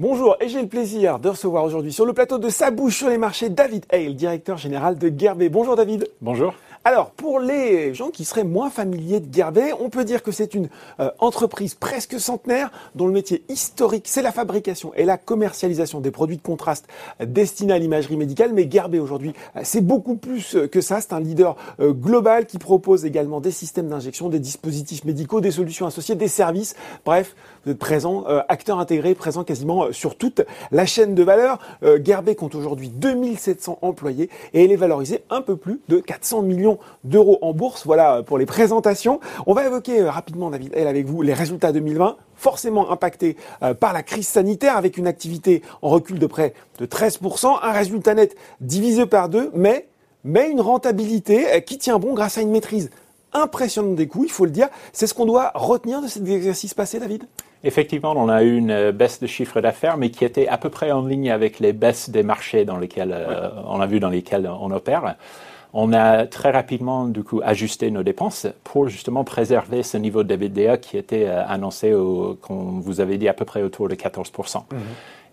Bonjour, et j'ai le plaisir de recevoir aujourd'hui sur le plateau de Sa bouche sur les marchés David Hale, directeur général de Gerbet. Bonjour David. Bonjour. Alors, pour les gens qui seraient moins familiers de Gerbet, on peut dire que c'est une euh, entreprise presque centenaire dont le métier historique, c'est la fabrication et la commercialisation des produits de contraste destinés à l'imagerie médicale. Mais Gerbet aujourd'hui, euh, c'est beaucoup plus euh, que ça. C'est un leader global qui propose également des systèmes d'injection, des dispositifs médicaux, des solutions associées, des services. Bref, vous êtes présent, acteur intégré, présent quasiment sur toute la chaîne de valeur. Gerbet compte aujourd'hui 2700 employés et elle est valorisée un peu plus de 400 millions d'euros en bourse. Voilà euh, pour les présentations. On va évoquer euh, rapidement, David, elle avec vous, les résultats 2020 forcément impactés euh, par la crise sanitaire avec une activité en recul de près de 13%, un résultat net divisé par deux, mais, mais une rentabilité qui tient bon grâce à une maîtrise impressionnante des coûts, il faut le dire. C'est ce qu'on doit retenir de cet exercice passé, David? Effectivement, on a eu une baisse de chiffre d'affaires, mais qui était à peu près en ligne avec les baisses des marchés dans lesquels on a vu dans lesquels on opère on a très rapidement du coup ajusté nos dépenses pour justement préserver ce niveau de d'EBITDA qui était euh, annoncé, au, comme vous avez dit, à peu près autour de 14%. Mhm.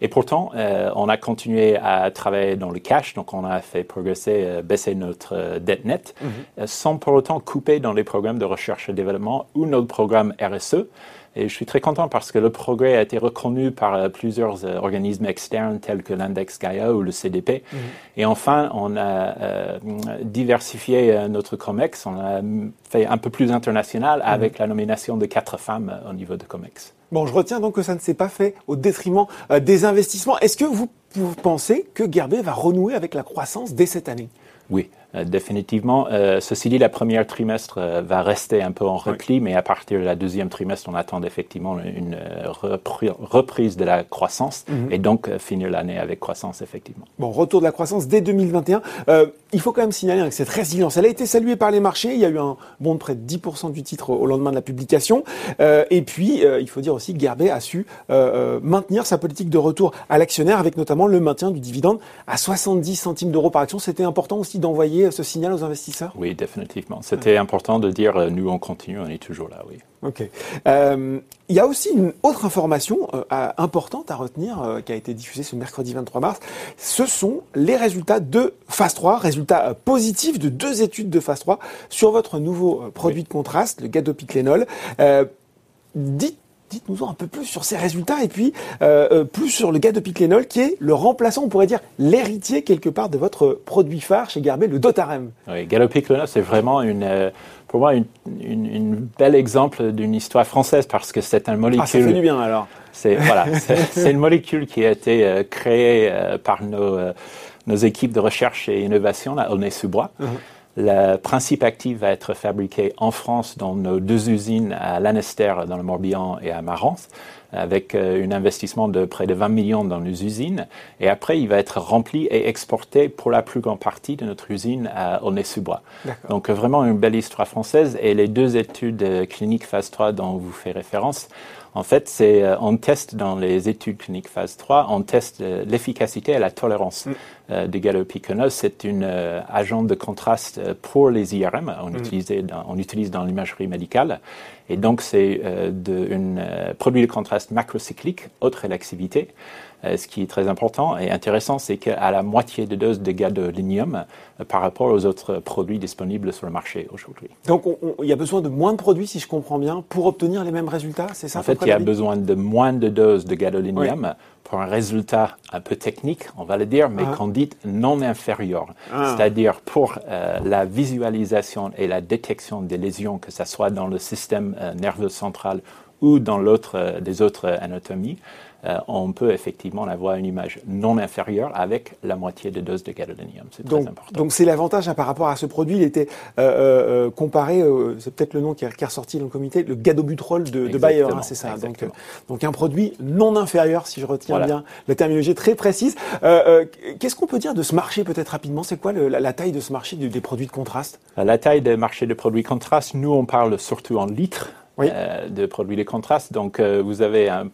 Et pourtant, euh, on a continué à travailler dans le cash, donc on a fait progresser, euh, baisser notre dette nette, mhm. sans pour autant couper dans les programmes de recherche et développement ou notre programme RSE. Et je suis très content parce que le progrès a été reconnu par euh, plusieurs euh, organismes externes tels que l'index Gaia ou le CDP. Mhm. Et enfin, on a euh, diversifié notre COMEX. On a fait un peu plus international mhm. avec la nomination de quatre femmes au niveau de COMEX. Bon, je retiens donc que ça ne s'est pas fait au détriment des investissements. Est-ce que vous, vous pensez que Gerbet va renouer avec la croissance dès cette année? Oui, définitivement. Euh, ceci dit, la première trimestre euh, va rester un peu en repli, mais à partir de la deuxième trimestre, on attend effectivement une reprise de la croissance mhm. et donc finir l'année avec croissance, effectivement. Bon, retour de la croissance dès 2021. il faut quand même signaler que cette résilience, elle a été saluée par les marchés. Il y a eu un bond de près de 10% du titre au lendemain de la publication. et puis, il faut dire aussi que Gerbet a su maintenir sa politique de retour à l'actionnaire avec notamment le maintien du dividende à 70 centimes d'euros par action. C'était important aussi d'envoyer ce signal aux investisseurs? Oui, définitivement. C'était important de dire euh, nous on continue, on est toujours là, oui. Ok. Euh, il y a aussi une autre information euh, importante à retenir qui a été diffusée ce mercredi 23 mars. Ce sont les résultats de phase 3, résultats positifs de deux études de phase 3 sur votre nouveau produit de contraste, le gadopiclénol. dites dites-nous un peu plus sur ces résultats et puis euh, euh, plus sur le gadopiclénol qui est le remplaçant, on pourrait dire l'héritier quelque part de votre produit phare chez Garbet, le Dotarem. Oui, gadopiclénol, c'est vraiment une, euh, pour moi une, une, bel exemple d'une histoire française parce que c'est un molécule. Ah, ça fait du bien alors. C'est voilà, c'est une molécule qui a été créée par nos, nos équipes de recherche et innovation là, au Nez-sous-Bois. Uh-huh. Le principe actif va être fabriqué en France dans nos deux usines à Lanester dans le Morbihan et à Marans avec euh, un investissement de près de 20 millions dans nos usines. Et après, il va être rempli et exporté pour la plus grande partie de notre usine à Aulnay-sous-Bois. Donc vraiment une belle histoire française. Et les deux études euh, cliniques phase 3 dont vous faites référence, en fait, c'est euh, on teste dans les études cliniques phase 3, on teste l'efficacité et la tolérance mm. de galopiconose. C'est une agent de contraste pour les IRM. On, mm. utilise, dans, on utilise dans l'imagerie médicale. Et donc, c'est euh, un euh, produit de contraste macrocyclique, haute rélaxivité. Euh, ce qui est très important et intéressant, c'est qu'à la moitié de dose de gadolinium euh, par rapport aux autres produits disponibles sur le marché aujourd'hui. Donc, il y a besoin de moins de produits, si je comprends bien, pour obtenir les mêmes résultats, c'est ça En fait, il y a besoin de moins de doses de gadolinium pour un résultat un peu technique, on va le dire, mais ah. qu'on dit non inférieur. Ah. C'est-à-dire pour euh, la visualisation et la détection des lésions, que ce soit dans le système nerveux central ou dans l'autre, des autres anatomies, euh, on peut effectivement avoir une image non inférieure avec la moitié de dose de gadolinium. C'est très important. Donc c'est l'avantage hein, par rapport à ce produit. Il était euh, euh, comparé, c'est peut-être le nom qui est, ressorti dans le comité, le gadobutrol de, de Bayer, hein, c'est ça. Donc, donc, un produit non inférieur, si je retiens bien la terminologie très précise. Qu'est-ce qu'on peut dire de ce marché peut-être rapidement? C'est quoi la, taille de ce marché des produits de contraste? La taille des marchés de produits de contraste, nous on parle surtout en litres euh, de produits de contraste. Donc, euh, vous avez un,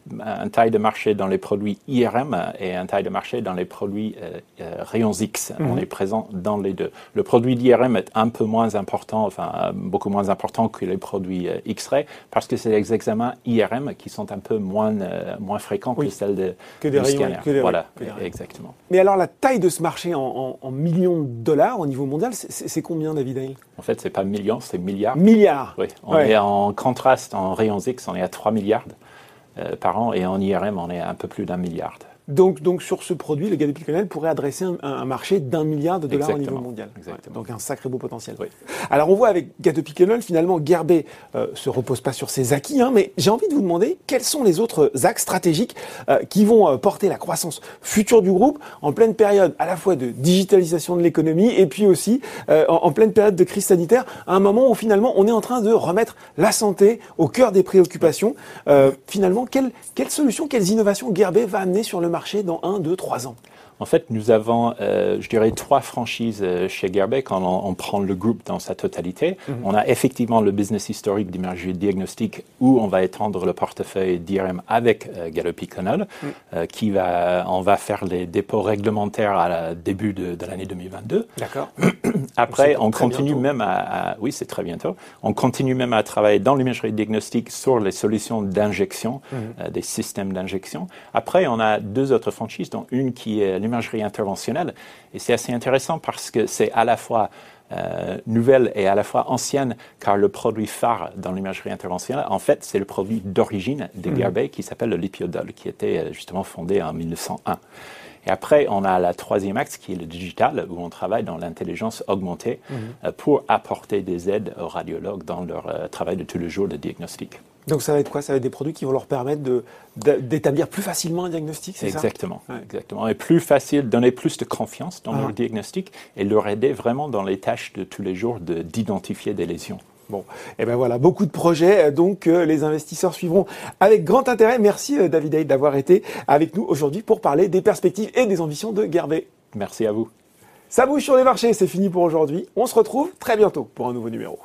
taille de marché dans les produits IRM et un taille de marché dans les produits rayons X. Mhm. On est présent dans les deux. Le produit d'IRM est un peu moins important, enfin, beaucoup moins important que les produits X-ray parce que c'est les examens IRM qui sont un peu moins, moins fréquents que celles de, que des rayons, Que des voilà, exactement. Mais alors, la taille de ce marché en, millions de dollars au niveau mondial, c'est combien, David Hale En fait, c'est pas millions, c'est milliards. Milliards Oui, on est en contraste, en rayons X, on est à 3 milliards euh, par an, et en IRM, on est à un peu plus d'un milliard. Donc, donc sur ce produit, le Gadepiconel pourrait adresser un, marché d'un milliard de dollars au niveau mondial. Donc un sacré beau potentiel. Alors on voit avec Gadepiconel, finalement, Gerbet euh, se repose pas sur ses acquis, hein, mais j'ai envie de vous demander quels sont les autres axes stratégiques euh, qui vont euh, porter la croissance future du groupe en pleine période à la fois de digitalisation de l'économie et puis aussi euh, en, pleine période de crise sanitaire, à un moment où finalement on est en train de remettre la santé au cœur des préoccupations. finalement, quelles quelle solutions, quelles innovations Gerbet va amener sur le marché dans un, deux, trois ans en fait, nous avons, euh, je dirais, trois franchises euh, chez Gearbet quand on, prend le groupe dans sa totalité. Mhm. On a effectivement le business historique d'imagerie diagnostique où on va étendre le portefeuille d'IRM avec euh, Gallup mhm. euh, qui va, on va faire les dépôts réglementaires à la début de, l'année 2022. D'accord. Après, on continue même à, oui, c'est très bientôt. On continue même à travailler dans l'imagerie diagnostique sur les solutions d'injection, mhm. des systèmes d'injection. Après, on a deux autres franchises, dont une qui est l'imagerie interventionnelle. Et c'est assez intéressant parce que c'est à la fois euh, nouvelle et à la fois ancienne, car le produit phare dans l'imagerie interventionnelle, en fait, c'est le produit d'origine des mmh. qui s'appelle le lipiodol, qui était euh, justement fondé en 1901. Et après, on a la troisième axe qui est le digital, où on travaille dans l'intelligence augmentée mhm. euh, pour apporter des aides aux radiologues dans leur travail de tous les jours de diagnostic. Donc ça va être quoi? Ça va être des produits qui vont leur permettre d'établir plus facilement un diagnostic, c'est ça? Exactement, exactement. Et plus facile, donner plus de confiance dans ah. leur diagnostic et leur aider vraiment dans les tâches de tous les jours d'identifier des lésions. Bon, et eh ben voilà, beaucoup de projets, euh, donc euh, les investisseurs suivront avec grand intérêt. Merci euh, David Hay d'avoir été avec nous aujourd'hui pour parler des perspectives et des ambitions de Gerbet. Merci à vous. Ça bouge sur les marchés, c'est fini pour aujourd'hui. On se retrouve très bientôt pour un nouveau numéro.